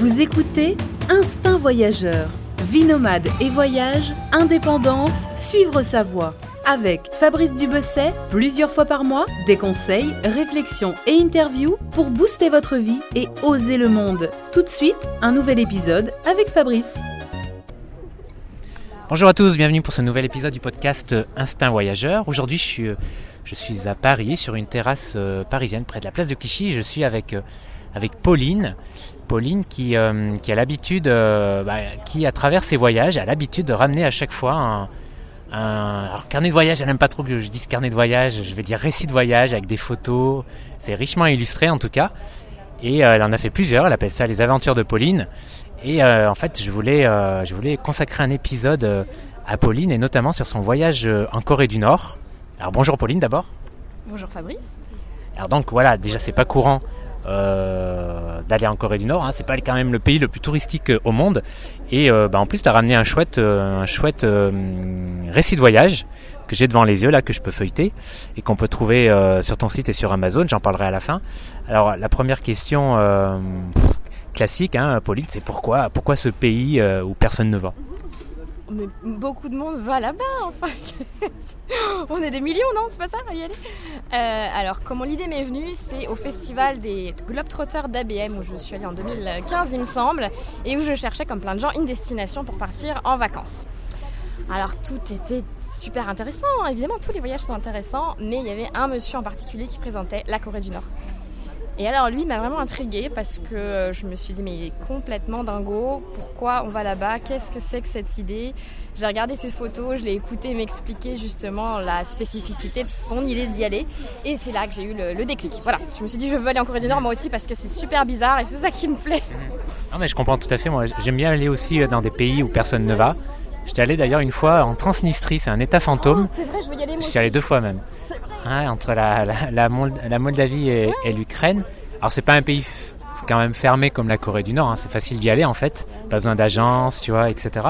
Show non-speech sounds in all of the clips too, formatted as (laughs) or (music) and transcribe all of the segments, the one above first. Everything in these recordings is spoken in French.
Vous écoutez Instinct Voyageur. Vie nomade et voyage, indépendance, suivre sa voie. Avec Fabrice Dubesset, plusieurs fois par mois, des conseils, réflexions et interviews pour booster votre vie et oser le monde. Tout de suite, un nouvel épisode avec Fabrice. Bonjour à tous, bienvenue pour ce nouvel épisode du podcast Instinct Voyageur. Aujourd'hui, je suis, à Paris, sur une terrasse euh, parisienne près de la place de Clichy. Je suis avec, euh, avec Pauline. Pauline qui, euh, qui a l'habitude, bah, qui à travers ses voyages, a l'habitude de ramener à chaque fois un, un alors, carnet de voyage. Elle n'aime pas trop que je dise carnet de voyage. Je vais dire récit de voyage avec des photos. C'est richement illustré en tout cas. Et elle en a fait plusieurs. Elle appelle ça les aventures de Pauline. Et euh, en fait, je voulais, euh, je voulais consacrer un épisode euh, à Pauline et notamment sur son voyage en Corée du Nord. Alors bonjour Pauline d'abord. Bonjour Fabrice. Alors donc voilà, déjà c'est pas courant d'aller en Corée du Nord. Hein. C'est pas quand même le pays le plus touristique au monde. Et bah, en plus, tu as ramené un chouette, un chouette récit de voyage que j'ai devant les yeux là, que je peux feuilleter et qu'on peut trouver sur ton site et sur Amazon. J'en parlerai à la fin. Alors la première question classique, hein, Pauline, c'est pourquoi, pourquoi ce pays où personne ne va? Beaucoup de monde va là-bas, enfin. (laughs) On est des millions, non C'est pas ça y aller euh, Alors, comment l'idée m'est venue C'est au festival des Globetrotters d'ABM où je suis allée en 2015, il me semble, et où je cherchais, comme plein de gens, une destination pour partir en vacances. Alors tout était super intéressant, évidemment tous les voyages sont intéressants, mais il y avait un monsieur en particulier qui présentait la Corée du Nord. Et alors lui m'a vraiment intriguée parce que euh, je me suis dit mais il est complètement dingo, pourquoi on va là-bas, qu'est-ce que c'est que cette idée? J'ai regardé ses photos, je l'ai écouté m'expliquer justement la spécificité de son idée d'y aller et c'est là que j'ai eu le, déclic. Voilà, je me suis dit je veux aller en Corée du Nord moi aussi parce que c'est super bizarre et c'est ça qui me plaît. Non mais je comprends tout à fait, moi j'aime bien aller aussi euh, dans des pays où personne ne va. J'étais allé d'ailleurs une fois en Transnistrie, c'est un état fantôme. Oh, c'est vrai, je veux y aller moi. Je suis allé deux fois même entre la, la, la, Moldavie et, l'Ukraine. Alors c'est pas un pays quand même fermé comme la Corée du Nord, hein. c'est facile d'y aller en fait, pas besoin d'agence, tu vois, etc.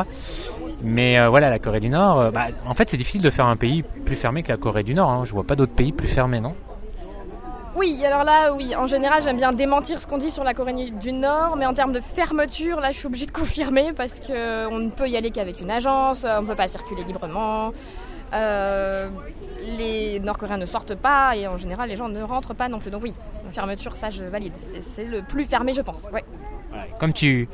Mais euh, voilà, la Corée du Nord, euh, bah, en fait c'est difficile de faire un pays plus fermé que la Corée du Nord, hein. je vois pas d'autres pays plus fermés, non? Oui, alors là, oui, en général, j'aime bien démentir ce qu'on dit sur la Corée du Nord, mais en termes de fermeture, là, je suis obligée de (laughs) confirmer parce qu'on ne peut y aller qu'avec une agence, on ne peut pas circuler librement. Euh, les Nord-Coréens ne sortent pas et en général les gens ne rentrent pas non plus. Donc oui, la fermeture, ça je valide. C'est le plus fermé, je pense. Ouais. Comme tu,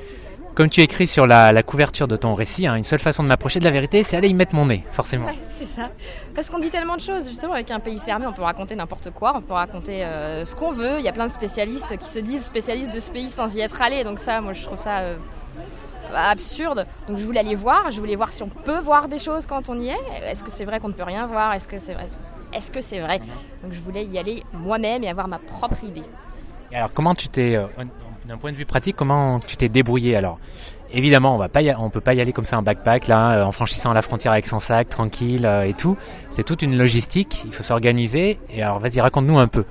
comme tu écris sur la, couverture de ton récit, hein, une seule façon de m'approcher de la vérité, c'est aller y mettre mon nez, forcément. c'est ça. Parce qu'on dit tellement de choses, justement, avec un pays fermé, on peut raconter n'importe quoi, on peut raconter euh, ce qu'on veut. Il y a plein de spécialistes qui se disent spécialistes de ce pays sans y être allés. Donc ça, moi, je trouve ça euh, absurde. Donc je voulais aller voir, je voulais voir si on peut voir des choses quand on y est. Est-ce que c'est vrai qu'on ne peut rien voir? Est-ce que c'est vrai? Est-ce que c'est vrai? Donc je voulais y aller moi-même et avoir ma propre idée. Et alors comment tu t'es, euh, d'un point de vue pratique, comment tu t'es débrouillé alors? Évidemment, on va pas, peut pas y aller comme ça en backpack là, euh, en franchissant la frontière avec son sac, tranquille euh, et tout. C'est toute une logistique. Il faut s'organiser. Et alors, vas-y, raconte-nous un peu.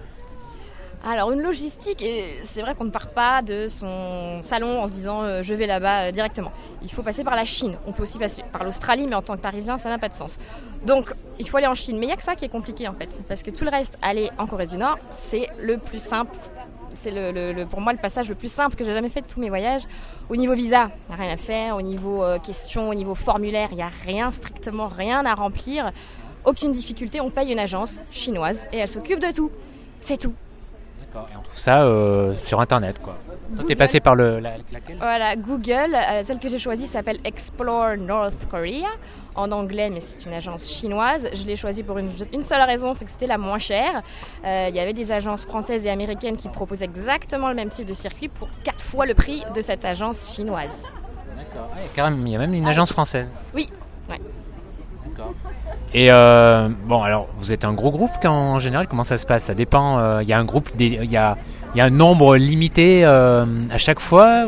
Alors une logistique, c'est vrai qu'on ne part pas de son salon en se disant euh, je vais là-bas euh, directement. Il faut passer par la Chine. On peut aussi passer par l'Australie, mais en tant que Parisien, ça n'a pas de sens. Donc il faut aller en Chine. Mais il n'y a que ça qui est compliqué en fait. Parce que tout le reste, aller en Corée du Nord, c'est le plus simple. C'est le, pour moi le passage le plus simple que j'ai jamais fait de tous mes voyages. Au niveau visa, il n'y a rien à faire. Au niveau euh, questions, au niveau formulaire, il n'y a rien, strictement rien à remplir. Aucune difficulté, on paye une agence chinoise et elle s'occupe de tout. C'est tout. Et on trouve ça euh, sur Internet, quoi. Toi, t'es passé par le, laquelle? Voilà, Google. Euh, celle que j'ai choisie s'appelle Explore North Korea en anglais, mais c'est une agence chinoise. Je l'ai choisie pour une, seule raison, c'est que c'était la moins chère. Euh, il y avait des agences françaises et américaines qui proposaient exactement le même type de circuit pour quatre fois le prix de cette agence chinoise. D'accord. il y a même une agence française. Oui. Ouais. Et euh, bon, alors vous êtes un gros groupe en général, comment ça se passe? Ça dépend. Euh, il y a un groupe, il y a, un nombre limité euh, à chaque fois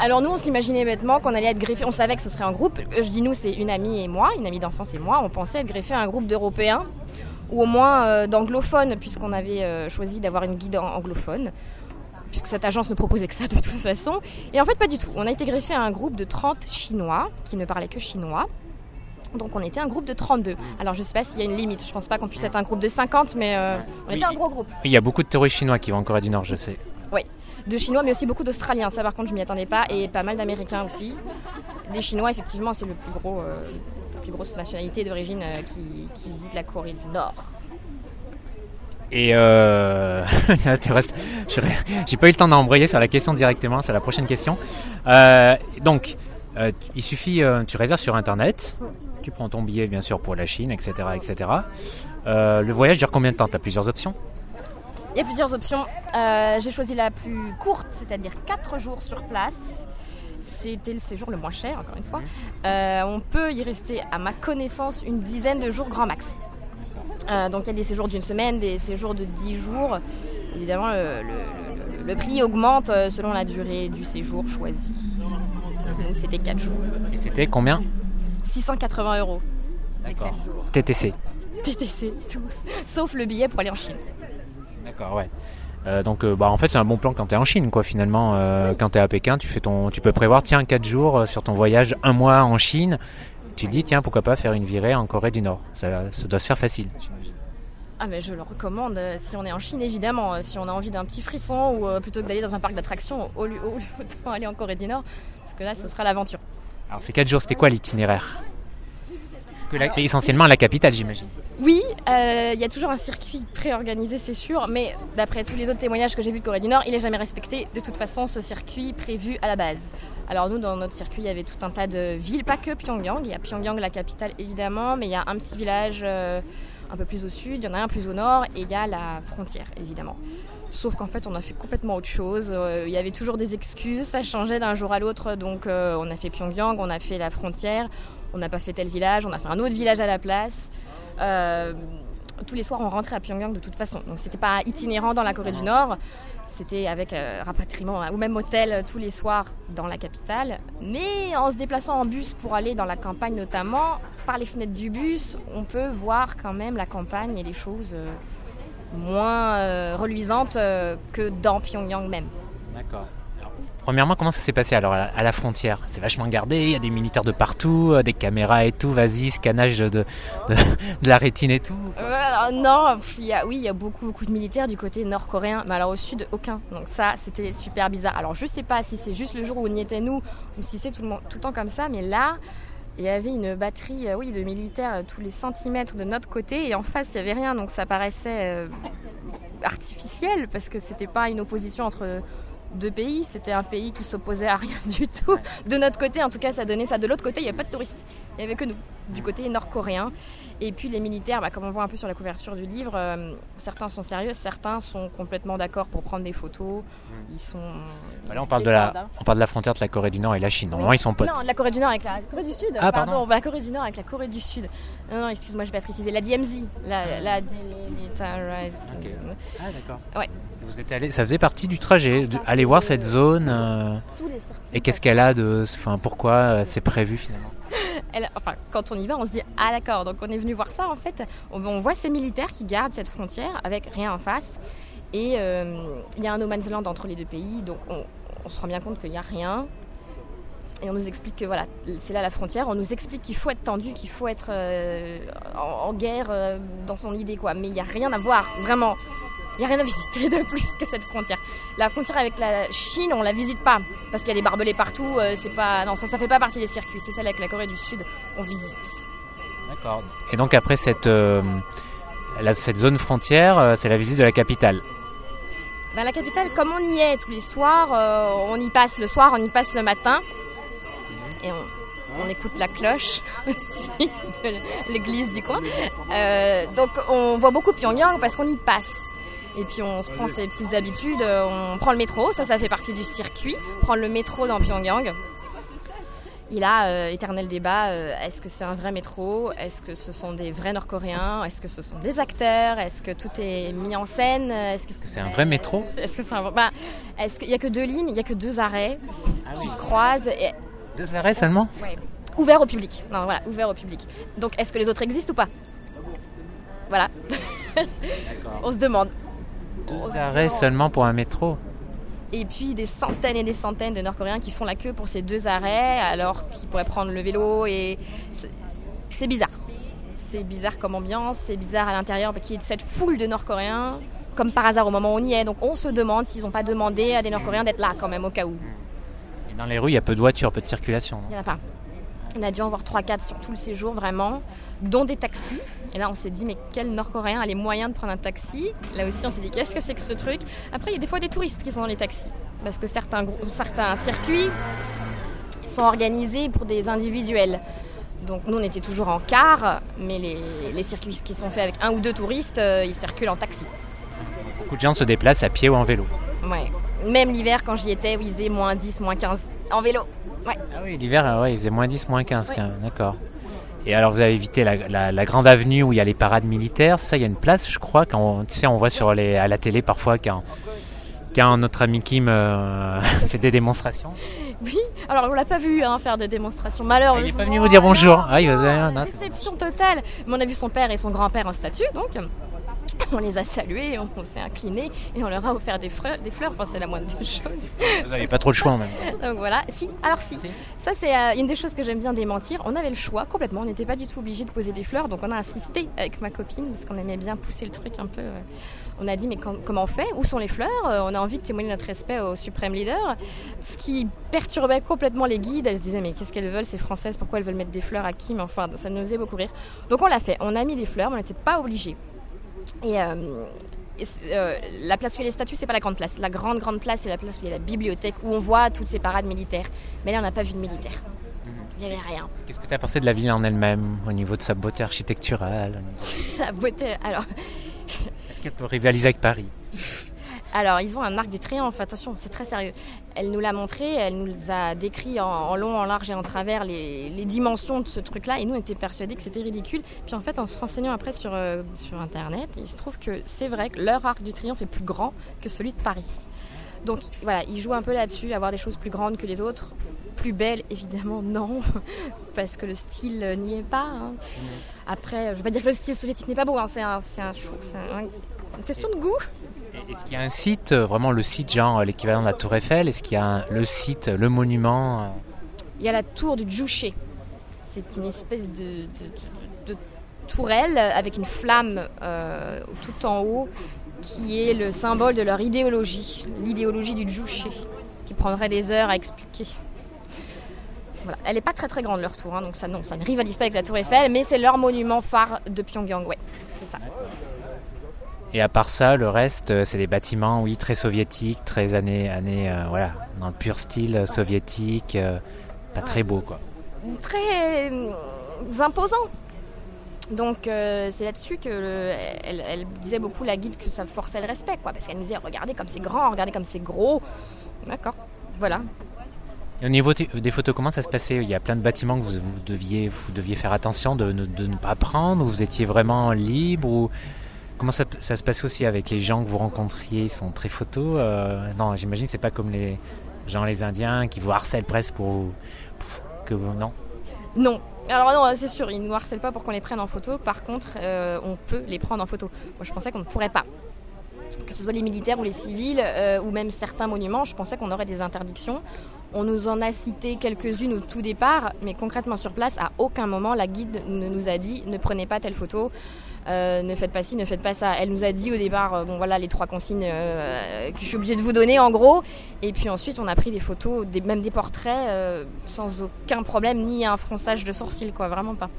alors nous, on s'imaginait bêtement qu'on allait être greffé. On savait que ce serait un groupe. Je dis nous, c'est une amie et moi, une amie d'enfance et moi. On pensait être greffé à un groupe d'Européens ou au moins d'anglophones, puisqu'on avait choisi d'avoir une guide anglophone puisque cette agence ne proposait que ça de toute façon. Et en fait, pas du tout. On a été greffé à un groupe de 30 Chinois qui ne parlaient que chinois. Donc on était un groupe de 32. Alors je sais pas s'il y a une limite, je pense pas qu'on puisse être un groupe de 50, mais euh, on était un gros groupe. Il y a beaucoup de touristes chinois qui vont en Corée du Nord, je sais. Oui, de Chinois, mais aussi beaucoup d'Australiens. Ça, par contre, je m'y attendais pas, et pas mal d'Américains aussi. Des Chinois, effectivement, c'est le plus gros, euh, la plus grosse nationalité d'origine euh, qui, qui visite la Corée du Nord. Et euh... (laughs) tu restes- je- j'ai pas eu le temps d'embrayer sur la question directement, c'est la prochaine question. Euh, donc, euh, il suffit, tu réserves sur internet, tu prends ton billet bien sûr pour la Chine, etc., etc. Euh, le voyage dure combien de temps? T'as plusieurs options? Il y a plusieurs options. Euh, J'ai choisi la plus courte, c'est-à-dire 4 jours sur place. C'était le séjour le moins cher, encore une fois. Euh, on peut y rester, à ma connaissance, une dizaine de jours grand max. Euh, donc il y a des séjours d'une semaine, des séjours de 10 jours. Évidemment, le, le- le- le prix augmente selon la durée du séjour choisi. Nous, c'était 4 jours. Et c'était combien? 680 euros. D'accord. TTC. TTC, tout. Sauf le billet pour aller en Chine. D'accord, ouais. Euh, donc, euh, bah, en fait, c'est un bon plan quand t'es en Chine, quoi. Finalement, euh, quand t'es à Pékin, tu fais ton, tu peux prévoir, tiens, 4 jours sur ton voyage, un mois en Chine. Tu te dis, tiens, pourquoi pas faire une virée en Corée du Nord. Ça, ça doit se faire facile. Ah mais je le recommande euh, si on est en Chine évidemment, euh, si on a envie d'un petit frisson ou euh, plutôt que d'aller dans un parc d'attractions, au lieu, au autant aller en Corée du Nord, parce que là ce sera l'aventure. Alors, ces 4 jours, c'était quoi l'itinéraire Essentiellement la capitale, j'imagine. Oui, euh, il y a toujours un circuit préorganisé c'est sûr, mais d'après tous les autres témoignages que j'ai vus de Corée du Nord, il est jamais respecté de toute façon ce circuit prévu à la base. Alors nous dans notre circuit il y avait tout un tas de villes, pas que Pyongyang, il y a Pyongyang la capitale évidemment, mais il y a un petit village euh, un peu plus au sud, il y en a un plus au nord et il y a la frontière évidemment. Sauf qu'en fait, on a fait complètement autre chose. Euh, Il y avait toujours des excuses, ça changeait d'un jour à l'autre. Donc, euh, on a fait Pyongyang, on a fait la frontière, on n'a pas fait tel village, on a fait un autre village à la place. Euh, tous les soirs, on rentrait à Pyongyang de toute façon. Donc, c'était pas itinérant dans la Corée du Nord. C'était avec rapatriement hein, ou même hôtel tous les soirs dans la capitale. Mais en se déplaçant en bus pour aller dans la campagne notamment, par les fenêtres du bus, on peut voir quand même la campagne et les choses moins euh, reluisantes euh, que dans Pyongyang même. D'accord. Premièrement, comment ça s'est passé alors à la, frontière? C'est vachement gardé, il y a des militaires de partout, euh, des caméras et tout, vas-y, scannage de, de, (laughs) de la rétine et tout. Euh, alors, non, y a, oui, il y a beaucoup, beaucoup de militaires du côté nord-coréen, mais alors au sud, aucun. Donc ça, c'était super bizarre. Alors je sais pas si c'est juste le jour où on y était nous, ou si c'est tout le temps comme ça, mais là, il y avait une batterie euh, oui, de militaires euh, tous les centimètres de notre côté, et en face, il n'y avait rien, donc ça paraissait euh, artificiel, parce que c'était pas une opposition entre deux pays, c'était un pays qui s'opposait à rien (laughs) du tout. De notre côté, en tout cas, ça donnait ça. De l'autre côté, il n'y avait pas de touristes. Il n'y avait que nous, du côté nord-coréen. Et puis les militaires, bah, comme on voit un peu sur la couverture du livre, euh, certains sont sérieux, certains sont complètement d'accord pour prendre des photos. Ils sont. Bah Là, on parle, de la, on parle de la frontière de la Corée du Nord et la Chine. Normalement, ils sont potes. Non, la Corée du Nord avec la Corée du Sud. Ah, pardon. la Corée du Nord avec la Corée du Sud. Non, non, excuse-moi, je vais pas préciser. La DMZ, la, la Demilitarized. Ok. Ah, d'accord. Ouais. Vous êtes allé, ça faisait partie du trajet, de- aller voir cette zone. euh, Tous les circuits. et qu'est-ce qu'elle a de. Enfin, pourquoi euh, c'est prévu finalement? Enfin, quand on y va, on se dit ah d'accord. Donc on est venu voir ça en fait. On, voit ces militaires qui gardent cette frontière avec rien en face. Et euh, il y a un no man's land entre les deux pays, donc on, se rend bien compte qu'il n'y a rien. Et on nous explique que voilà, c'est là la frontière. On nous explique qu'il faut être tendu, qu'il faut être euh, en, en guerre euh, dans son idée quoi. Mais il n'y a rien à voir, vraiment. Il n'y a rien à visiter de plus que cette frontière. La frontière avec la Chine, on la visite pas parce qu'il y a des barbelés partout. euh, c'est pas, non, ça, ça fait pas partie des circuits. C'est celle avec la Corée du Sud qu'on visite. D'accord. Et donc, après cette, euh, la- cette zone frontière, euh, c'est la visite de la capitale. Ben, la capitale, comme on y est tous les soirs, euh, on y passe le soir, on y passe le matin. Et on, on écoute la cloche (laughs) aussi de l'église du coin. Euh, donc on voit beaucoup Pyongyang parce qu'on y passe. Et puis on se prend ses petites habitudes, euh, on prend le métro, ça ça fait partie du circuit, prendre le métro dans Pyongyang. Et là, euh, éternel débat, euh, est-ce que c'est un vrai métro? Est-ce que ce sont des vrais Nord-Coréens? Est-ce que ce sont des acteurs? Est-ce que tout est mis en scène? Est-ce que C'est un vrai métro? Est-ce que c'est un... bah, est-ce qu'il y a que deux lignes, il y a que deux arrêts qui se croisent et Deux arrêts seulement? Ouais, ouvert au public. Non, voilà, ouvert au public. Donc, est-ce que les autres existent ou pas? Voilà. (laughs) On se demande. Deux arrêts seulement pour un métro Et puis des centaines et des centaines de Nord-Coréens qui font la queue pour ces deux arrêts alors qu'ils pourraient prendre le vélo et c'est- c'est bizarre. C'est bizarre comme ambiance, c'est bizarre à l'intérieur qu'il y ait cette foule de Nord-Coréens comme par hasard au moment où on y est. Donc on se demande s'ils n'ont pas demandé à des Nord-Coréens d'être là quand même au cas où. Et dans les rues, il y a peu de voitures, peu de circulation. Il n'y en a pas. On a dû en voir 3-4 sur tout le séjour vraiment, dont des taxis. Et là on s'est dit mais quel Nord-Coréen a les moyens de prendre un taxi? Là aussi on s'est dit qu'est-ce que c'est que ce truc? Après il y a des fois des touristes qui sont dans les taxis. Parce que certains, certains circuits sont organisés pour des individuels. Donc nous on était toujours en car, mais les, les circuits qui sont faits avec un ou deux touristes, euh, ils circulent en taxi. Beaucoup de gens se déplacent à pied ou en vélo. Ouais. Même l'hiver quand j'y étais, où il faisait moins 10, moins 15 en vélo. Ouais. Ah oui, l'hiver, euh, ouais, il faisait moins 10, moins 15 quand même, d'accord. Et alors vous avez évité la, la- la grande avenue où il y a les parades militaires, c'est ça, il y a une place, je crois, quand on, tu sais, on voit sur les, à la télé parfois quand, quand notre ami Kim euh, (laughs) fait des démonstrations. Oui, alors on l'a pas vu hein, faire de démonstration, Ah, malheureusement. il est pas venu vous dire bonjour. Ah, il c'est- Déception totale. Mais on a vu son père et son grand-père en statue, donc (coughs) on les a salués, on, s'est incliné et on leur a offert des fleurs. Des fleurs. Enfin, c'est la moindre des choses. (laughs) vous avez pas trop de choix en même temps. Donc voilà. Si, alors si. Si. Ça, c'est euh, une des choses que j'aime bien démentir. On avait le choix complètement. On n'était pas du tout obligé de poser des fleurs, donc on a insisté avec ma copine parce qu'on aimait bien pousser le truc un peu. euh, on a dit mais quand- comment on fait? Où sont les fleurs? Euh, On a envie de témoigner notre respect au suprême leader. Ce qui perturbait complètement les guides. Elles se disaient mais qu'est-ce qu'elles veulent ces Françaises? Pourquoi elles veulent mettre des fleurs à qui? Mais enfin ça nous faisait beaucoup rire. Donc on l'a fait. On a mis des fleurs, mais on n'était pas obligé. Et, euh, et euh, la place où il y a les statues, c'est pas la grande place. La grande grande place, c'est la place où il y a la bibliothèque où on voit toutes ces parades militaires. Mais là, on n'a pas vu de militaires. Il n'y avait rien. Qu'est-ce que tu as pensé de la ville en elle-même, au niveau de sa beauté architecturale (laughs) La beauté. Alors, Est-ce qu'elle peut rivaliser avec Paris? (laughs) Alors, ils ont un arc du triomphe, attention, c'est très sérieux. Elle nous l'a montré, elle nous a décrit en, en long, en large et en travers les, les dimensions de ce truc-là, et nous, on était persuadés que c'était ridicule. Puis en fait, en se renseignant après sur, euh, sur Internet, il se trouve que c'est vrai que leur arc du triomphe est plus grand que celui de Paris. Donc voilà, ils jouent un peu là-dessus, avoir des choses plus grandes que les autres. Plus belles, évidemment, (laughs) non, parce que le style n'y est pas. hein. Après, je ne veux pas dire que le style soviétique n'est pas beau, hein, c'est un, un, un- une question de goût. Est-ce qu'il y a un site, euh, vraiment le site genre euh, l'équivalent de la Tour Eiffel Est-ce qu'il y a un- le site, le monument euh, Il y a la tour du Djouché. C'est une espèce de, de- de- de tourelle avec une flamme euh, tout en haut qui est le symbole de leur idéologie, l'idéologie du Djouché, qui prendrait des heures à expliquer. Voilà. Elle n'est pas très très grande leur tour, hein, donc ça, non, ça ne rivalise pas avec la tour Eiffel, mais c'est leur monument phare de Pyongyang, ouais, c'est ça. Et à part ça, le reste, euh, c'est des bâtiments, oui, très soviétiques, très années, années euh, voilà, dans le pur style soviétique, euh, pas très beau, quoi. très imposant. Donc euh, c'est là-dessus que le- elle, elle disait beaucoup la guide que ça forçait le respect, quoi, parce qu'elle nous disait regardez comme c'est grand, regardez comme c'est gros. D'accord, voilà. Et au niveau des photos, comment ça se passait? Il y a plein de bâtiments que vous, vous deviez, vous deviez faire attention de, ne- de ne pas prendre, ou vous étiez vraiment libre, ou comment ça, se passait aussi avec les gens que vous rencontriez? Ils sont très photos euh, Non, j'imagine que c'est pas comme les gens, les Indiens, qui vous harcèlent presque pour, pour que non? Non. Alors non, c'est sûr, ils ne nous harcèlent pas pour qu'on les prenne en photo. Par contre, euh, on peut les prendre en photo. Moi, je pensais qu'on ne pourrait pas. Que ce soit les militaires ou les civils, euh, ou même certains monuments, je pensais qu'on aurait des interdictions. On nous en a cité quelques-unes au tout départ, mais concrètement sur place, à aucun moment la guide ne nous a dit ne prenez pas telle photo, euh, ne faites pas ci, ne faites pas ça. Elle nous a dit au départ, euh, bon voilà les trois consignes euh, que je suis obligée de vous donner en gros, et puis ensuite on a pris des photos, des, même des portraits sans aucun problème, ni un fronçage de sourcils, quoi, vraiment pas.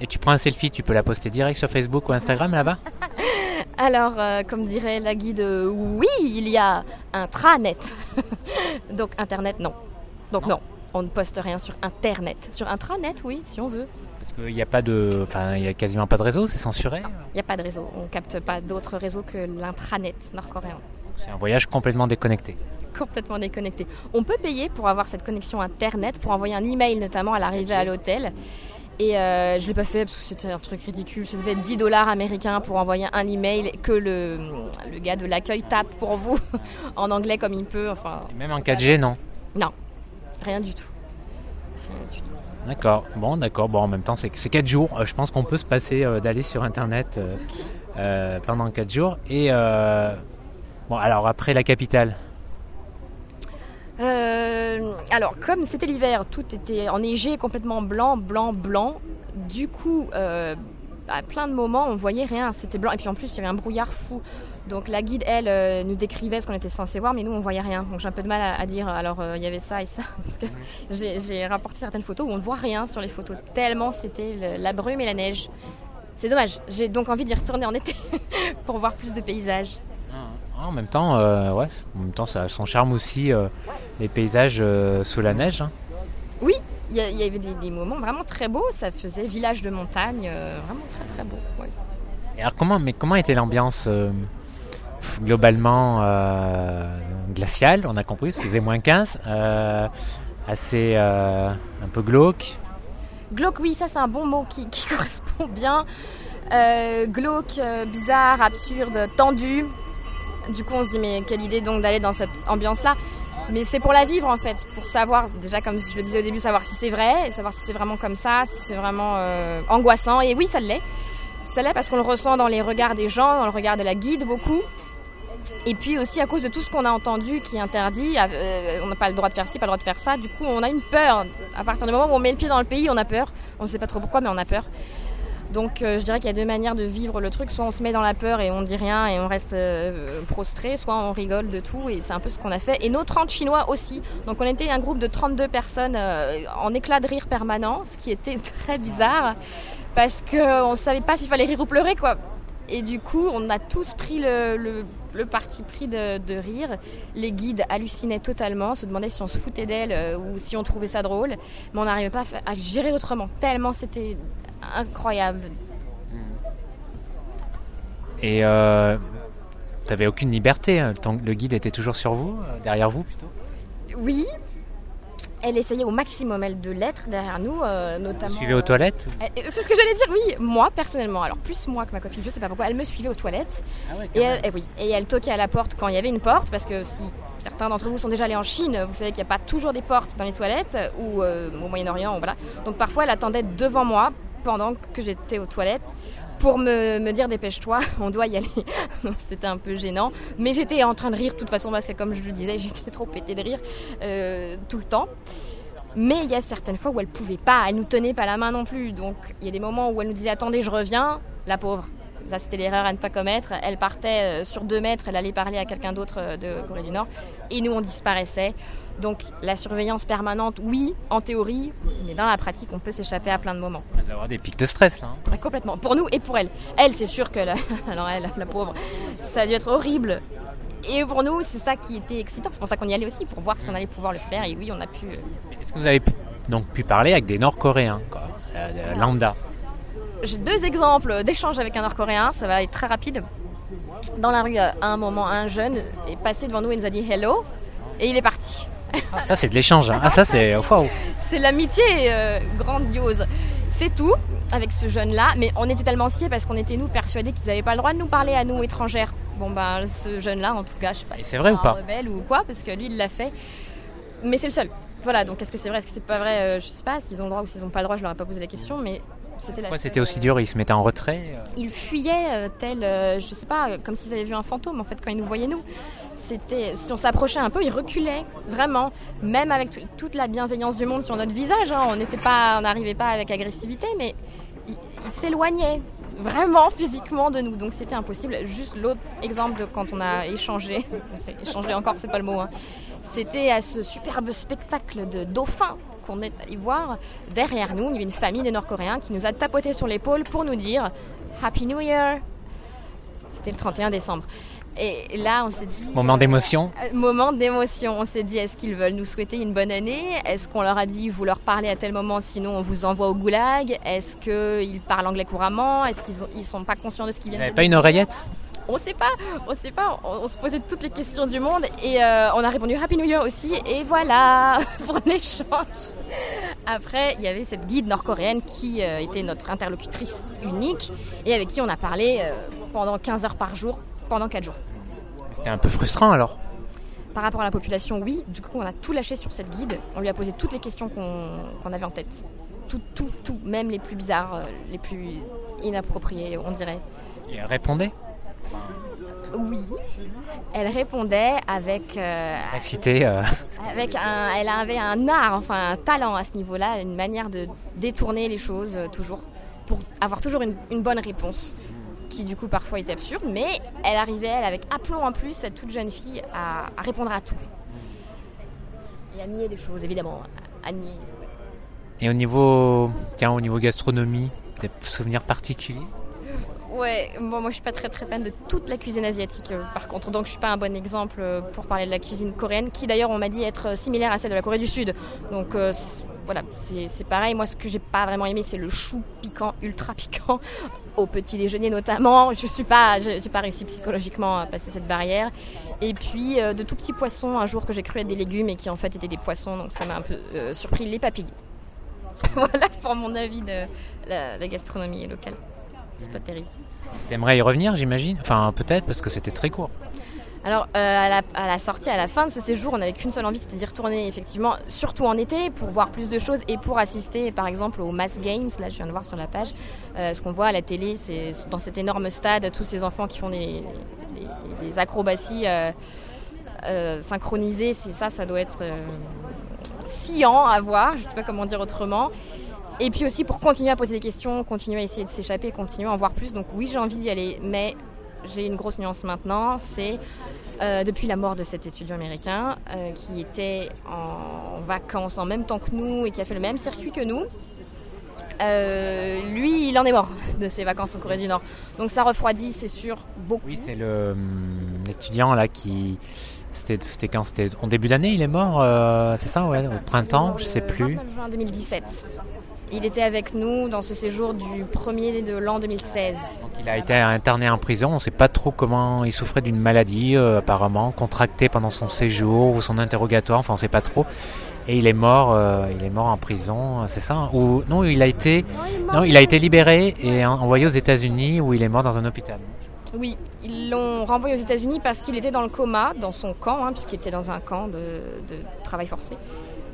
Et tu prends un selfie, tu peux la poster direct sur Facebook ou Instagram là-bas? (laughs) Alors, euh, comme dirait la guide, euh, oui, il y a intranet. (laughs) Donc internet, non. Donc non. on ne poste rien sur internet. Sur intranet, oui, si on veut. Parce qu'il n'y a pas de. Enfin, il n'y a quasiment pas de réseau, c'est censuré. Il n'y a pas de réseau. On capte pas d'autres réseaux que l'intranet nord-coréen. C'est un voyage complètement déconnecté. Complètement déconnecté. On peut payer pour avoir cette connexion internet, pour envoyer un email notamment à l'arrivée à l'hôtel. Et euh, je ne l'ai pas fait parce que c'était un truc ridicule. Ça devait être 10 dollars américains pour envoyer un email que le, le gars de l'accueil tape pour vous (laughs) en anglais comme il peut. Enfin, Et même en 4G, non non, rien du tout. D'accord. Bon, d'accord. Bon, en même temps, c'est c'est 4 jours. Euh, je pense qu'on peut se passer euh, d'aller sur Internet euh, pendant 4 jours. Et. Bon, alors après la capitale? Alors, comme c'était l'hiver, tout était enneigé, complètement blanc, blanc, blanc. Du coup, à plein de moments, on voyait rien, c'était blanc. Et puis en plus, il y avait un brouillard fou. Donc la guide, elle, euh, nous décrivait ce qu'on était censé voir, mais nous, on voyait rien. Donc j'ai un peu de mal à, dire, alors euh, il y avait ça et ça. (laughs) Parce que j'ai rapporté certaines photos où on ne voit rien sur les photos, tellement c'était la brume et la neige. C'est dommage. J'ai donc envie d'y retourner en été (laughs) pour voir plus de paysages. Ah, en même temps, euh, ouais, en même temps, ça a son charme aussi, les paysages sous la neige. Hein. Oui, il y, avait des, moments vraiment très beaux. Ça faisait village de montagne, vraiment très très beau. Et alors comment, mais comment était l'ambiance globalement euh, glacial, on a compris, parce faisait moins 15, euh, assez euh, un peu glauque. Glauque, oui, ça c'est un bon mot qui, (laughs) correspond bien. glauque, bizarre, absurde, tendu. Du coup, on se dit, mais quelle idée donc d'aller dans cette ambiance-là. Mais c'est pour la vivre en fait, pour savoir, déjà comme je le disais au début, savoir si c'est vrai, savoir si c'est vraiment comme ça, si c'est vraiment angoissant. Et oui, ça l'est. Ça l'est parce qu'on le ressent dans les regards des gens, dans le regard de la guide beaucoup. Et puis aussi à cause de tout ce qu'on a entendu qui est interdit, euh, on n'a pas le droit de faire ci, pas le droit de faire ça. Du coup, on a une peur. À partir du moment où on met le pied dans le pays, on a peur. On ne sait pas trop pourquoi, mais on a peur. Donc euh, je dirais qu'il y a deux manières de vivre le truc. Soit on se met dans la peur et on dit rien et on reste euh, prostré, soit on rigole de tout et c'est un peu ce qu'on a fait. Et nos 30 Chinois aussi. Donc on était un groupe de 32 personnes en éclat de rire permanent, ce qui était (laughs) très bizarre parce qu'on ne savait pas s'il fallait rire ou pleurer quoi. Et du coup, on a tous pris le, parti pris de, rire. Les guides hallucinaient totalement, se demandaient si on se foutait d'elle euh, ou si on trouvait ça drôle. Mais on n'arrivait pas à, gérer autrement, tellement c'était incroyable. Et euh, tu n'avais aucune liberté, hein. le guide était toujours sur vous, euh, derrière vous plutôt? Oui, elle essayait au maximum, elle, de l'être derrière nous, euh, notamment. Vous suivez aux toilettes C'est ce que j'allais dire, oui. Moi, personnellement, alors plus moi que ma copine, je sais pas pourquoi, elle me suivait aux toilettes. Ah et, elle, et, oui, et elle toquait à la porte quand il y avait une porte, parce que si certains d'entre vous sont déjà allés en Chine, vous savez qu'il n'y a pas toujours des portes dans les toilettes, ou euh, au Moyen-Orient, voilà. Donc parfois, elle attendait devant moi pendant que j'étais aux toilettes pour me, dire dépêche-toi, (laughs) on doit y aller. (laughs) C'était un peu gênant. Mais j'étais en train de rire de toute façon parce que comme je le disais, (laughs) j'étais trop pété de rire euh, tout le temps. Mais il y a certaines fois où elle pouvait pas, elle nous tenait pas la main non plus. Donc il y a des moments où elle nous disait attendez, je reviens, la pauvre. Ça, c'était l'erreur à ne pas commettre. Elle partait euh, sur deux mètres, elle allait parler à quelqu'un d'autre euh, de Corée du Nord. Et nous, on disparaissait. Donc, la surveillance permanente, oui, en théorie, mais dans la pratique, on peut s'échapper à plein de moments. On va avoir des pics de stress, là. Hein. complètement. Pour nous et pour elle. Elle, c'est sûr que, la... (laughs) alors elle, la pauvre, ça a dû être horrible. Et pour nous, c'est ça qui était excitant. C'est pour ça qu'on y allait aussi, pour voir si on allait pouvoir le faire. Et oui, on a pu. Euh, Est-ce que vous avez donc pu parler avec des Nord-Coréens, quoi, lambda? J'ai deux exemples d'échanges avec un Nord-Coréen, ça va être très rapide. Dans la rue, à un moment, un jeune est passé devant nous et nous a dit hello, et il est parti. Ah, ça, c'est de l'échange. Hein. Ah, ça, c'est. (laughs) Waouh! C'est l'amitié euh, grandiose. C'est tout avec ce jeune-là, mais on était tellement sciés parce qu'on était, nous, persuadés qu'ils n'avaient pas le droit de nous parler à nous, étrangères. Bon, ben, ce jeune-là, en tout cas, je sais pas. c'est vrai ou pas? rebelle ou quoi, parce que lui, il l'a fait. Mais c'est le seul. Voilà, donc est-ce que c'est vrai, est-ce que c'est pas vrai euh, Je sais pas, s'ils ont le droit ou s'ils n'ont pas le droit, je leur ai pas posé la question, mais c'était c'était aussi dur Ils se mettaient en retrait euh? Ils fuyaient euh, tel, je sais pas, comme s'ils avaient vu un fantôme en fait quand ils nous voyaient nous. C'était, si on s'approchait un peu, ils reculaient vraiment, même avec toute la bienveillance du monde sur notre visage. Hein. on n'était pas, on n'arrivait pas avec agressivité, mais ils, s'éloignaient vraiment physiquement de nous, donc c'était impossible. Juste l'autre exemple de quand on a échangé, (laughs) échangé encore, c'est pas le mot. Hein. C'était à ce superbe spectacle de dauphins qu'on est allé voir, derrière nous, il y avait une famille de Nord-Coréens qui nous a tapoté sur l'épaule pour nous dire Happy New Year. C'était le 31 décembre. Et là, on s'est dit. Moment d'émotion. euh, Moment d'émotion. On s'est dit est-ce qu'ils veulent nous souhaiter une bonne année? Est-ce qu'on leur a dit vous leur parlez à tel moment, sinon on vous envoie au goulag? Est-ce qu'ils parlent anglais couramment? Est-ce qu'ils ne sont pas conscients de ce qu'ils viennent de pas une oreillette? On sait pas, on sait pas, on, se posait toutes les questions du monde et euh, on a répondu Happy New Year aussi. Et voilà. (laughs) Pour l'échange. Après, il y avait cette guide nord-coréenne qui euh, était notre interlocutrice unique et avec qui on a parlé euh, pendant 15 heures par jour, pendant 4 jours. C'était un peu frustrant alors Par rapport à la population, oui. Du coup, on a tout lâché sur cette guide. On lui a posé toutes les questions qu'on avait en tête. Tout, tout, tout, même les plus bizarres, les plus inappropriées, on dirait. Et elle répondait oui. Elle répondait avec. Euh, euh, avec un, elle avait un art, enfin un talent à ce niveau-là, une manière de détourner les choses euh, toujours. pour avoir toujours une, une bonne réponse qui du coup parfois était absurde, mais elle arrivait, elle, avec aplomb en plus, cette toute jeune fille, à, à répondre à tout. Et à nier des choses, évidemment. À nier. Et au niveau, tiens, au niveau gastronomie, des souvenirs particuliers? Ouais, bon, moi je suis pas très très fan de toute la cuisine asiatique euh, par contre, donc je suis pas un bon exemple euh, pour parler de la cuisine coréenne, qui d'ailleurs on m'a dit être euh, similaire à celle de la Corée du Sud. Donc euh, voilà, c'est c'est pareil. Moi ce que j'ai pas vraiment aimé, c'est le chou piquant, ultra piquant, au petit déjeuner notamment. Je suis pas, j'ai pas réussi psychologiquement à passer cette barrière. Et puis euh, de tout petits poissons un jour que j'ai cru être des légumes et qui en fait étaient des poissons, donc ça m'a un peu euh, surpris les papilles. (laughs) voilà pour mon avis de la, la gastronomie locale. C'est pas terrible. T'aimerais y revenir, j'imagine? Enfin, peut-être, parce que c'était très court. Alors, euh, à, la, sortie, à la fin de ce séjour, on n'avait qu'une seule envie, c'était d'y retourner, effectivement, surtout en été, pour voir plus de choses et pour assister, par exemple, aux Mass Games. Là, je viens de voir sur la page. Euh, ce qu'on voit à la télé, c'est dans cet énorme stade, tous ces enfants qui font des, acrobaties euh, euh, synchronisées. C'est ça, ça doit être euh, sciant à voir, je ne sais pas comment dire autrement. Et puis aussi pour continuer à poser des questions, continuer à essayer de s'échapper, continuer à en voir plus. Donc oui, j'ai envie d'y aller, mais j'ai une grosse nuance maintenant, c'est euh, depuis la mort de cet étudiant américain euh, qui était en vacances en même temps que nous et qui a fait le même circuit que nous. euh, lui, il en est mort de ses vacances en Corée du Nord. Donc ça refroidit, c'est sûr, beaucoup. Oui, c'est le hum, l'étudiant là qui. C'était quand? C'était en début d'année, il est mort, c'est ça, ouais, au printemps, je sais plus. 29 juin 2017. Il était avec nous dans ce séjour du premier de l'an 2016. Donc, il a été interné en prison, on ne sait pas trop comment il souffrait d'une maladie, euh, apparemment, contractée pendant son séjour ou son interrogatoire, enfin on ne sait pas trop. Et il est mort, euh, il est mort en prison, c'est ça hein Ou non, il a été, non, il a été libéré et en- envoyé aux États-Unis où il est mort dans un hôpital. Oui, ils l'ont renvoyé aux États-Unis parce qu'il était dans le coma, dans son camp, hein, puisqu'il était dans un camp de, de travail forcé.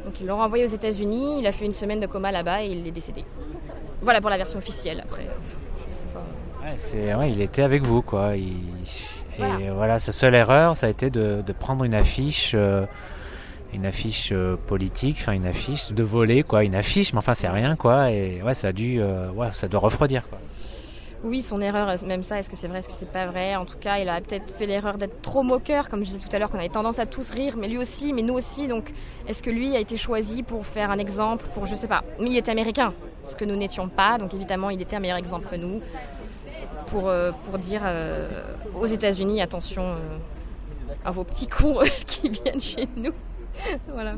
Donc ils l'ont renvoyé aux États-Unis, il a fait une semaine de coma là-bas et il est décédé. Voilà pour la version officielle après. Ouais, il était avec vous, quoi. Il- Voilà. Et voilà, sa seule erreur, ça a été de, de prendre une affiche, euh, une affiche euh, politique, enfin une affiche de voler, quoi, une affiche, mais enfin c'est rien, quoi. Et ouais, ça a dû, euh, ouais, ça doit refroidir, quoi. Oui, son erreur, même ça, est-ce que c'est vrai, est-ce que c'est pas vrai? En tout cas, il a peut-être fait l'erreur d'être trop moqueur, comme je disais tout à l'heure, qu'on avait tendance à tous rire, mais lui aussi, mais nous aussi. Donc, est-ce que lui a été choisi pour faire un exemple, pour je sais pas Mais il était américain, ce que nous n'étions pas, donc évidemment, il était un meilleur exemple que nous, pour, euh, pour dire euh, aux États-Unis, attention euh, à vos petits cons (laughs) qui viennent chez nous. (laughs) voilà.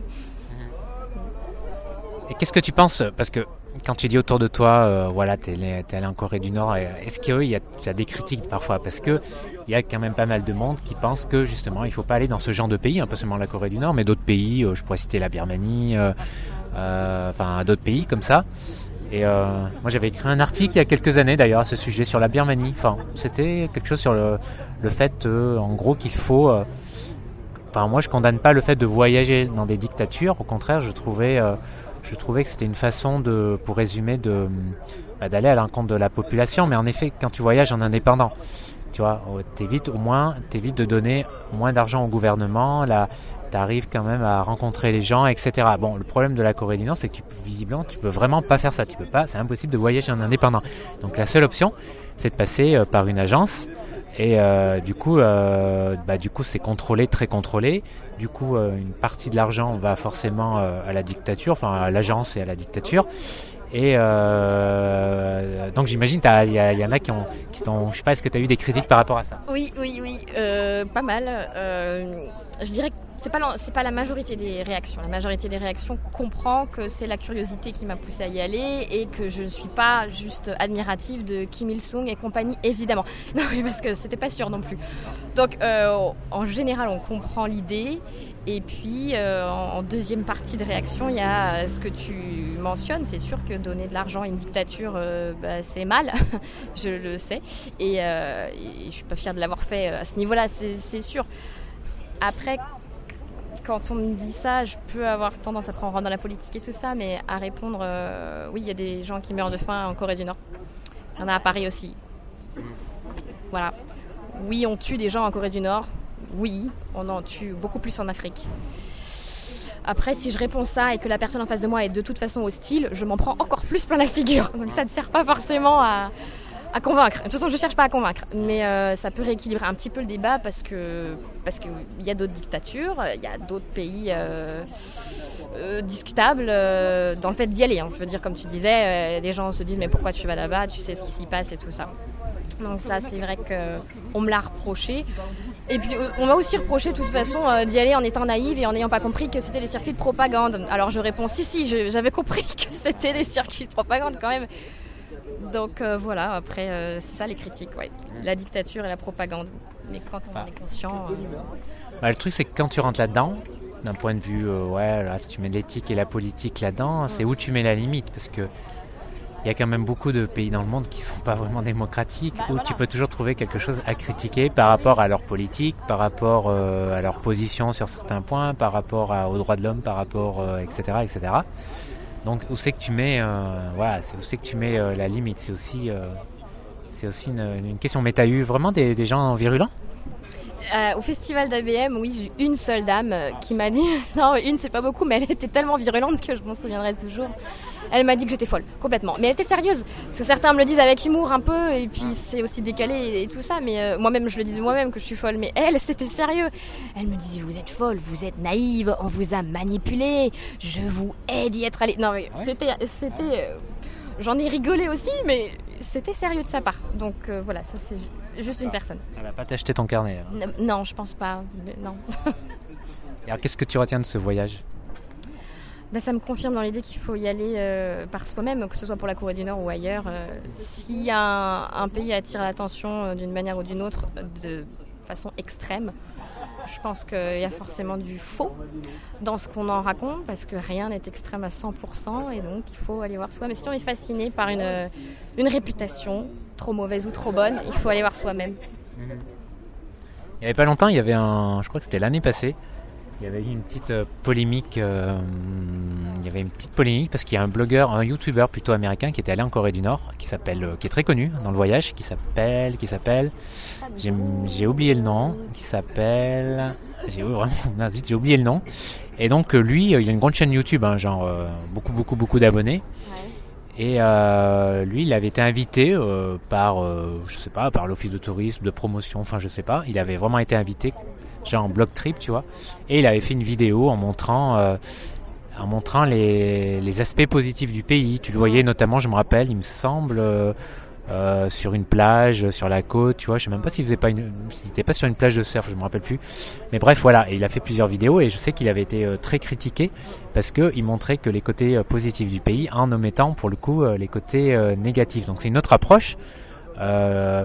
Et qu'est-ce que tu penses? Parce que quand tu dis autour de toi, euh, voilà, t'es allé, allé en Corée du Nord, et est-ce qu'il y a, des critiques parfois? Parce que il y a quand même pas mal de monde qui pense que justement, il faut pas aller dans ce genre de pays, un peu seulement la Corée du Nord, mais d'autres pays. euh, je pourrais citer la Birmanie, euh, euh, enfin d'autres pays comme ça. Et euh, moi, j'avais écrit un article il y a quelques années d'ailleurs à ce sujet sur la Birmanie. Enfin, c'était quelque chose sur le, fait, euh, en gros, qu'il faut. euh, Enfin, moi, je condamne pas le fait de voyager dans des dictatures. Au contraire, je trouvais, euh, je trouvais que c'était une façon de, pour résumer, de bah, d'aller à l'encontre de la population. Mais en effet, quand tu voyages en indépendant, tu vois, oh, t'évites au moins, t'évites de donner moins d'argent au gouvernement. Là, t'arrives quand même à rencontrer les gens, etc. Bon, le problème de la Corée du Nord, c'est que visiblement, tu peux vraiment pas faire ça. Tu peux pas, c'est impossible de voyager en indépendant. Donc la seule option, c'est de passer euh, par une agence. Et euh, du coup, euh, bah, du coup, c'est contrôlé, très contrôlé. Du coup, euh, une partie de l'argent va forcément euh, à la dictature, enfin à l'agence et à la dictature. Et euh, donc j'imagine, il y, en a qui ont, qui t'ont, je sais pas, est-ce que tu as eu des critiques par rapport à ça? Oui, oui, oui, euh, pas mal. Je dirais que c'est pas la- pas la majorité des réactions. La majorité des réactions comprend que c'est la curiosité qui m'a poussée à y aller et que je ne suis pas juste admirative de Kim Il Sung et compagnie, évidemment. (laughs) Non, mais parce que c'était pas sûr non plus. Donc, euh, en général, on comprend l'idée. Et puis, euh, en deuxième partie de réaction, il y a ce que tu mentionnes. C'est sûr que donner de l'argent à une dictature, euh, bah, c'est mal. (laughs) je le sais. Et, et je suis pas fière de l'avoir fait à ce niveau-là, c'est sûr. Après, quand on me dit ça, je peux avoir tendance, après on rentre dans la politique et tout ça, mais à répondre, euh, oui, il y a des gens qui meurent de faim en Corée du Nord. Il y en a à Paris aussi. Voilà. Oui, on tue des gens en Corée du Nord. Oui, on en tue beaucoup plus en Afrique. Après, si je réponds ça et que la personne en face de moi est de toute façon hostile, je m'en prends encore plus plein la figure. Donc ça ne sert pas forcément à, à convaincre. De toute façon, je cherche pas à convaincre, mais euh, ça peut rééquilibrer un petit peu le débat parce que parce qu'il y a d'autres dictatures, il y a d'autres pays euh, euh, discutables dans le fait d'y aller. Hein. Je veux dire, comme tu disais, les gens se disent mais pourquoi tu vas là-bas Tu sais ce qui s'y passe et tout ça. Donc ça, c'est vrai qu'on me l'a reproché. Et puis on m'a aussi reproché de toute façon d'y aller en étant naïve et en n'ayant pas compris que c'était des circuits de propagande. Alors je réponds si si, j'avais compris (laughs) que c'était des circuits de propagande quand même. Donc euh, voilà, après, euh, c'est ça les critiques, ouais. La dictature et la propagande. Mais quand on en est conscient. Euh, bah, le truc, c'est que quand tu rentres là-dedans, d'un point de vue, ouais, là, si tu mets l'éthique et la politique là-dedans, c'est où tu mets la limite. Parce que il y a quand même beaucoup de pays dans le monde qui sont pas vraiment démocratiques, bah, où tu peux toujours trouver quelque chose à critiquer par rapport à leur politique, par rapport à leur position sur certains points, par rapport aux droits de l'homme, par rapport, etc., etc. Donc où c'est que tu mets, euh, voilà, c'est où c'est que tu mets euh, la limite? C'est aussi, euh, c'est aussi une, question. Mais t'as eu vraiment des, des gens virulents? Au festival d'ABM, oui, j'ai eu une seule dame qui m'a dit, (laughs) non, une c'est pas beaucoup, mais elle était tellement virulente que je m'en souviendrai toujours. Elle m'a dit que j'étais folle, complètement. Mais elle était sérieuse. Parce que certains me le disent avec humour un peu, et puis c'est aussi décalé et, tout ça. Mais euh, moi-même, je le disais moi-même que je suis folle. Mais elle, (laughs) c'était sérieux. Elle me disait Vous êtes folle, vous êtes naïve, on vous a manipulé, je vous hais d'y être allée. Non, mais c'était. c'était euh, J'en ai rigolé aussi, mais c'était sérieux de sa part. Donc euh, voilà, ça c'est juste une personne. Elle va pas t'acheter ton carnet. Hein. Non, je pense pas. Non. alors qu'est-ce que tu retiens de ce voyage? Bah, ça me confirme dans l'idée qu'il faut y aller euh, par soi-même, que ce soit pour la Corée du Nord ou ailleurs. Euh, S'il y a un, pays attire l'attention euh, d'une manière ou d'une autre de façon extrême, je pense qu'il y a forcément du faux dans ce qu'on en raconte, parce que rien n'est extrême à 100%, et donc il faut aller voir soi. Mais si on est fasciné par une, une réputation, trop mauvaise ou trop bonne, il faut aller voir soi-même. Il n'y avait pas longtemps, il y avait un, je crois que c'était l'année passée, il y avait une petite euh, polémique. Euh, il y avait une petite polémique parce qu'il y a un blogueur, un YouTuber plutôt américain qui était allé en Corée du Nord, qui s'appelle, euh, qui est très connu dans le voyage, qui s'appelle, qui s'appelle, j'ai oublié le nom, qui s'appelle, j'ai vraiment, (laughs) j'ai oublié le nom. Et donc lui, il a une grande chaîne YouTube, hein, genre beaucoup, beaucoup, beaucoup d'abonnés. Et lui, il avait été invité par, je sais pas, par l'office de tourisme, de promotion, enfin je sais pas. Il avait vraiment été invité genre en blog trip, tu vois. Et il avait fait une vidéo en montrant, euh, en montrant les, les, aspects positifs du pays. Tu le voyais notamment, je me rappelle, il me semble, euh, euh sur une plage, sur la côte, tu vois. Je sais même pas s'il faisait pas une, s'il était pas sur une plage de surf, je me rappelle plus. Mais bref, voilà. Et il a fait plusieurs vidéos et je sais qu'il avait été euh, très critiqué parce que il montrait que les côtés positifs du pays en omettant pour le coup les côtés négatifs. Donc c'est une autre approche. Euh,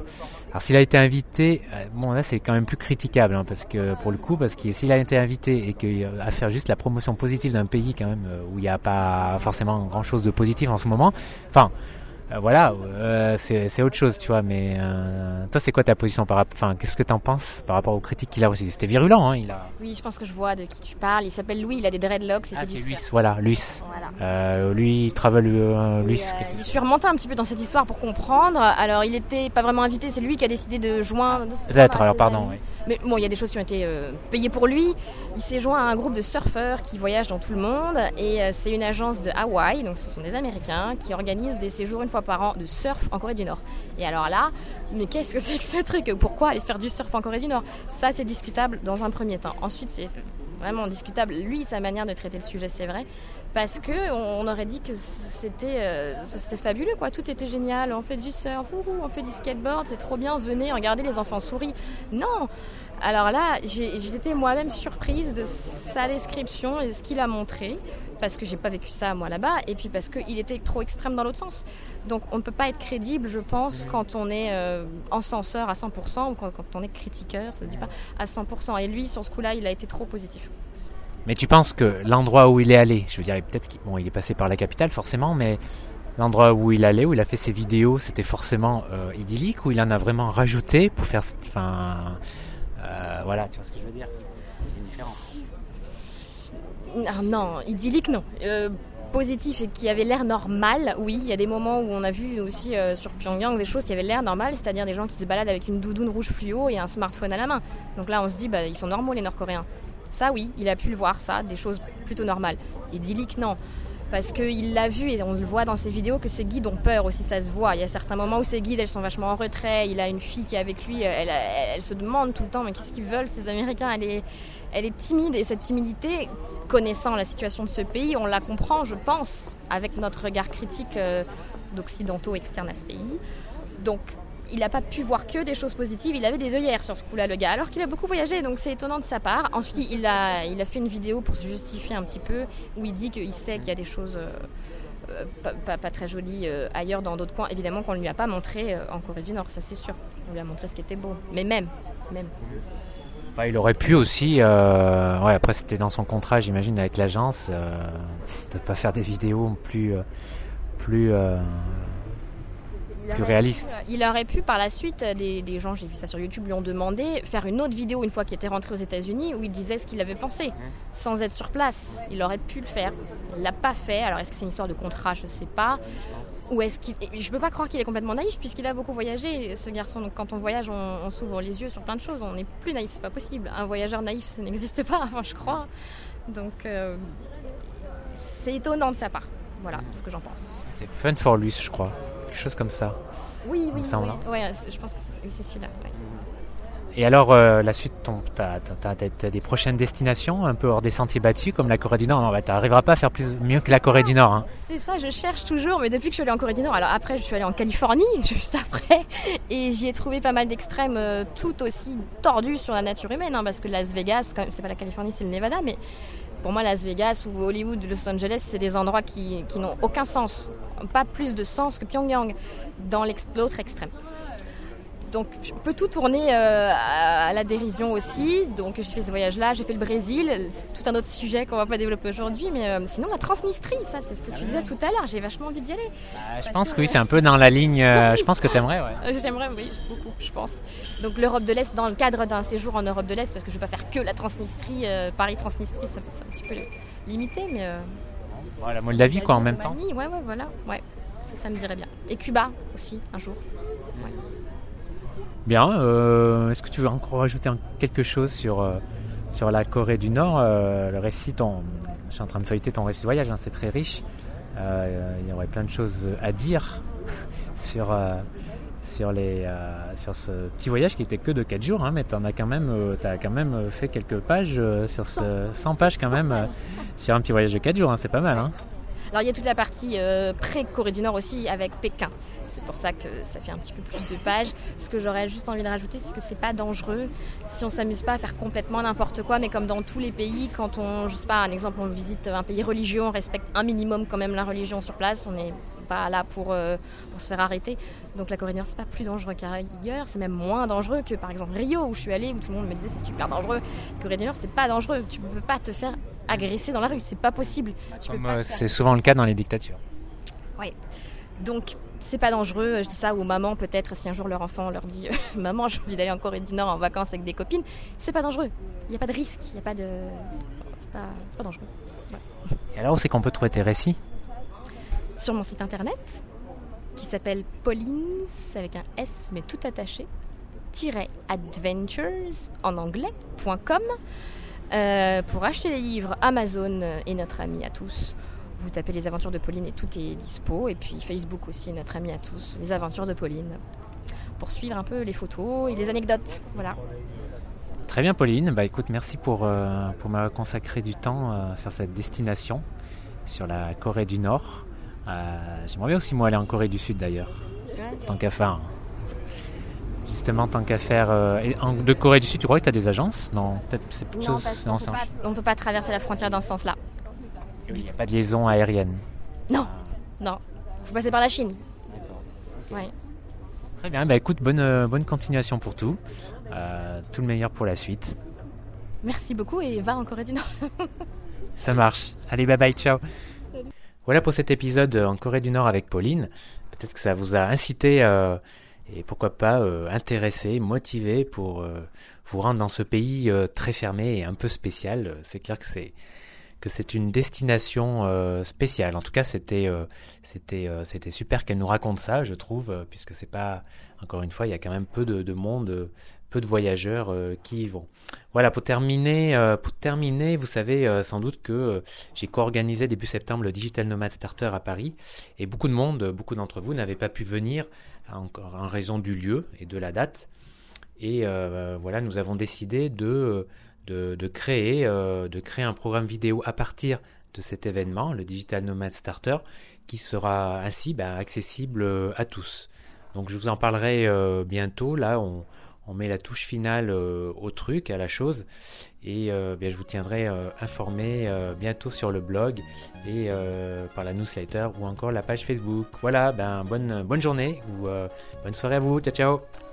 alors s'il a été invité, euh, bon là c'est quand même plus critiquable hein, parce que pour le coup parce que s'il a été invité et qu'à euh, faire juste la promotion positive d'un pays quand même où il n'y a pas forcément grand chose de positif en ce moment, enfin euh, voilà, euh, c'est autre chose, tu vois. Mais euh, toi, c'est quoi ta position par rapport Enfin, qu'est-ce que tu en penses par rapport aux critiques qu'il a reçues? C'était virulent, hein il a... Oui, je pense que je vois de qui tu parles. Il s'appelle Louis, il a des dreadlocks. Ah, c'est Luis, voilà, Luis. Voilà. lui, il travaille, Luis. je suis remonté un petit peu dans cette histoire pour comprendre. Alors, il était pas vraiment invité, c'est lui qui a décidé de joindre. Peut-être, alors pardon, oui. Mais bon, il y a des choses qui ont été payées pour lui. Il s'est joint à un groupe de surfeurs qui voyagent dans tout le monde. Et c'est une agence de Hawaï, donc ce sont des Américains, qui organisent des séjours une fois par an de surf en Corée du Nord. Et alors là, mais qu'est-ce que (laughs) c'est que ce truc? Pourquoi aller faire du surf en Corée du Nord? Ça, c'est discutable dans un premier temps. Ensuite, c'est vraiment discutable, lui, sa manière de traiter le sujet, c'est vrai. Parce que on aurait dit que c'était euh, c'était fabuleux quoi, tout était génial, on fait du surf, on fait du skateboard, c'est trop bien, venez, regardez les enfants souris. Non, alors là, j'étais moi-même surprise de sa description et de ce qu'il a montré parce que j'ai pas vécu ça moi là-bas, et puis parce qu'il était trop extrême dans l'autre sens. Donc on ne peut pas être crédible, je pense, quand on est euh, encenseur à 100% ou quand, on est critiqueur, ça dit pas, à 100%. Et lui, sur ce coup-là, il a été trop positif. Mais tu penses que l'endroit où il est allé, je dire, peut-être qu'il bon, il est passé par la capitale forcément, mais l'endroit où il allait, où il a fait ses vidéos, c'était forcément euh, idyllique, ou il en a vraiment rajouté pour faire... Enfin, euh, voilà, tu vois ce que je veux dire? C'est différent. Ah, non, idyllique non. Euh, positif et qui avait l'air normal, oui, il y a des moments où on a vu aussi sur Pyongyang des choses qui avaient l'air normales, c'est-à-dire des gens qui se baladent avec une doudoune rouge fluo et un smartphone à la main. Donc là on se dit, bah, ils sont normaux les Nord-Coréens. Ça oui, il a pu le voir, ça, des choses plutôt normales. Idyllique non. parce qu'il l'a vu et on le voit dans ses vidéos que ses guides ont peur aussi, ça se voit. Il y a certains moments où ses guides, elles sont vachement en retrait. Il a une fille qui est avec lui, elle, elle, se demande tout le temps, mais qu'est-ce qu'ils veulent ces Américains? Elle est, elle est timide et cette timidité, connaissant la situation de ce pays, on la comprend, je pense, avec notre regard critique euh, d'occidentaux externes à ce pays. Donc il n'a pas pu voir que des choses positives. Il avait des œillères sur ce coup-là, le gars, alors qu'il a beaucoup voyagé, donc c'est étonnant de sa part. Ensuite, il a, il a fait une vidéo pour se justifier un petit peu, où il dit qu'il sait qu'il y a des choses euh, euh, pas, très jolies euh, ailleurs, dans d'autres coins. Évidemment qu'on ne lui a pas montré en Corée du Nord, ça c'est sûr. On lui a montré ce qui était beau. Mais même, même. Bah, il aurait pu aussi, ouais, après c'était dans son contrat, j'imagine, avec l'agence, de ne pas faire des vidéos plus, plus plus réaliste. il aurait pu par la suite, euh, des, gens, j'ai vu ça sur YouTube, lui ont demandé faire une autre vidéo une fois qu'il était rentré aux États-Unis où il disait ce qu'il avait pensé, sans être sur place. Il aurait pu le faire. Il l'a pas fait. Alors est-ce que c'est une histoire de contrat? Je sais pas. Ou est-ce qu'il. Je peux pas croire qu'il est complètement naïf puisqu'il a beaucoup voyagé, ce garçon. Donc quand on voyage, on, s'ouvre les yeux sur plein de choses. On n'est plus naïf, c'est pas possible. Un voyageur naïf, ça n'existe pas, (laughs) je crois. Donc euh, c'est étonnant de sa part. Voilà ce que j'en pense. C'est fun for lui, je crois quelque chose comme ça. Oui, oui, oui. Ouais, je pense que c'est celui-là. Et alors, euh, la suite, tu as, des prochaines destinations un peu hors des sentiers battus, comme la Corée du Nord? tu n'arriveras pas à faire plus, mieux que la Corée du Nord. Hein. C'est ça, je cherche toujours, mais depuis que je suis allée en Corée du Nord, alors après, je suis allée en Californie, (laughs) juste après, et j'y ai trouvé pas mal d'extrêmes euh, tout aussi tordus sur la nature humaine, hein, parce que Las Vegas, c'est pas la Californie, c'est le Nevada, mais pour moi, Las Vegas ou Hollywood, Los Angeles, c'est des endroits qui, qui n'ont aucun sens, pas plus de sens que Pyongyang dans l'autre extrême. Donc je peux tout tourner euh, à la dérision aussi. Donc j'ai fait ce voyage-là, j'ai fait le Brésil, c'est tout un autre sujet qu'on va pas développer aujourd'hui. Mais euh, sinon la Transnistrie, ça c'est ce que tu disais tout à l'heure, j'ai vachement envie d'y aller. Bah, je pense que oui, c'est un peu dans la ligne, euh, je pense que tu aimerais. Ouais. (laughs) J'aimerais, oui, beaucoup, je pense. Donc l'Europe de l'Est, dans le cadre d'un séjour en Europe de l'Est, parce que je ne vais pas faire que la Transnistrie, Paris-Transnistrie, c'est un petit peu limité, mais... Voilà, Moldavie quoi en même temps. Ouais, ouais, voilà, ouais. Ça, ça me dirait bien. Et Cuba aussi, un jour. Bien. Euh, est-ce que tu veux encore rajouter quelque chose sur, euh, sur la Corée du Nord euh, Le récit, je suis en train de feuilleter ton récit de voyage, hein, c'est très riche. il y aurait plein de choses à dire (laughs) sur, sur, les, sur ce petit voyage qui était que de 4 jours, hein, mais tu as, quand même, as quand même fait quelques pages, sur ce, 100 pages quand même, sur un petit voyage de 4 jours, hein, c'est pas mal. Alors il y a toute la partie pré-Corée du Nord aussi avec Pékin. C'est pour ça que ça fait un petit peu plus de pages. Ce que j'aurais juste envie de rajouter, c'est que c'est pas dangereux si on s'amuse pas à faire complètement n'importe quoi, mais comme dans tous les pays, quand on, je sais pas, un exemple, on visite un pays religieux, on respecte un minimum quand même la religion sur place, on n'est pas là pour, euh, pour se faire arrêter. Donc la Corée du Nord, c'est pas plus dangereux qu'ailleurs, c'est même moins dangereux que par exemple Rio où je suis allée, où tout le monde me disait c'est super dangereux. La Corée du Nord, c'est pas dangereux, tu peux pas te faire agresser dans la rue, c'est pas possible. Euh, c'est souvent le cas dans les dictatures. Oui. Donc c'est pas dangereux. Je dis ça aux mamans peut-être si un jour leur enfant leur dit (laughs) maman j'ai envie d'aller en Corée du Nord en vacances avec des copines. C'est pas dangereux. Il n'y a pas de risque. Il y a pas de. C'est pas, pas, dangereux. Et alors c'est qu'on peut trouver tes récits? Sur mon site internet qui s'appelle Paulines avec un S mais tout attaché adventures en anglais.com euh, pour acheter les livres Amazon et notre ami à tous vous tapez les aventures de Pauline et tout est dispo. Et puis Facebook aussi, notre ami à tous, les aventures de Pauline. Pour suivre un peu les photos et les anecdotes. Voilà. Très bien Pauline, bah écoute, merci pour, euh, pour m'avoir consacré du temps euh, sur cette destination, sur la Corée du Nord. Euh, j'aimerais bien aussi moi aller en Corée du Sud d'ailleurs, tant qu'à faire. Justement, tant qu'à faire. de Corée du Sud, tu crois que tu as des agences? Non, peut-être c'est plutôt. on ne peut pas traverser la frontière dans ce sens-là. Il n'y a pas de liaison aérienne. Non, non. faut passer par la Chine. Très bien, bah écoute, bonne, euh, bonne continuation pour tout. Euh, tout le meilleur pour la suite. Merci beaucoup et va en Corée du Nord. (laughs) Ça marche. Allez, bye bye, ciao. Voilà pour cet épisode en Corée du Nord avec Pauline. Peut-être que ça vous a incité euh, et pourquoi pas intéressé, motivé pour vous rendre dans ce pays très fermé et un peu spécial. C'est clair que c'est que c'est une destination euh, spéciale. En tout cas, c'était euh, euh, c'était super qu'elle nous raconte ça, je trouve, puisque c'est pas encore une fois, il y a quand même peu de, monde peu de voyageurs qui y vont. Voilà, pour terminer, pour terminer, vous savez sans doute que j'ai co-organisé début septembre le Digital Nomad Starter à Paris et beaucoup de monde, beaucoup d'entre vous n'avaient pas pu venir encore en raison du lieu et de la date. Et voilà, nous avons décidé de, de, créer, de créer un programme vidéo à partir de cet événement, le Digital Nomad Starter, qui sera ainsi bah, accessible euh, à tous. Donc je vous en parlerai euh, bientôt. Là, on, met la touche finale euh, au truc, à la chose, et bien, je vous tiendrai informé bientôt sur le blog et par la newsletter ou encore la page Facebook. Voilà, ben, bonne, bonne journée ou bonne soirée à vous. Ciao ciao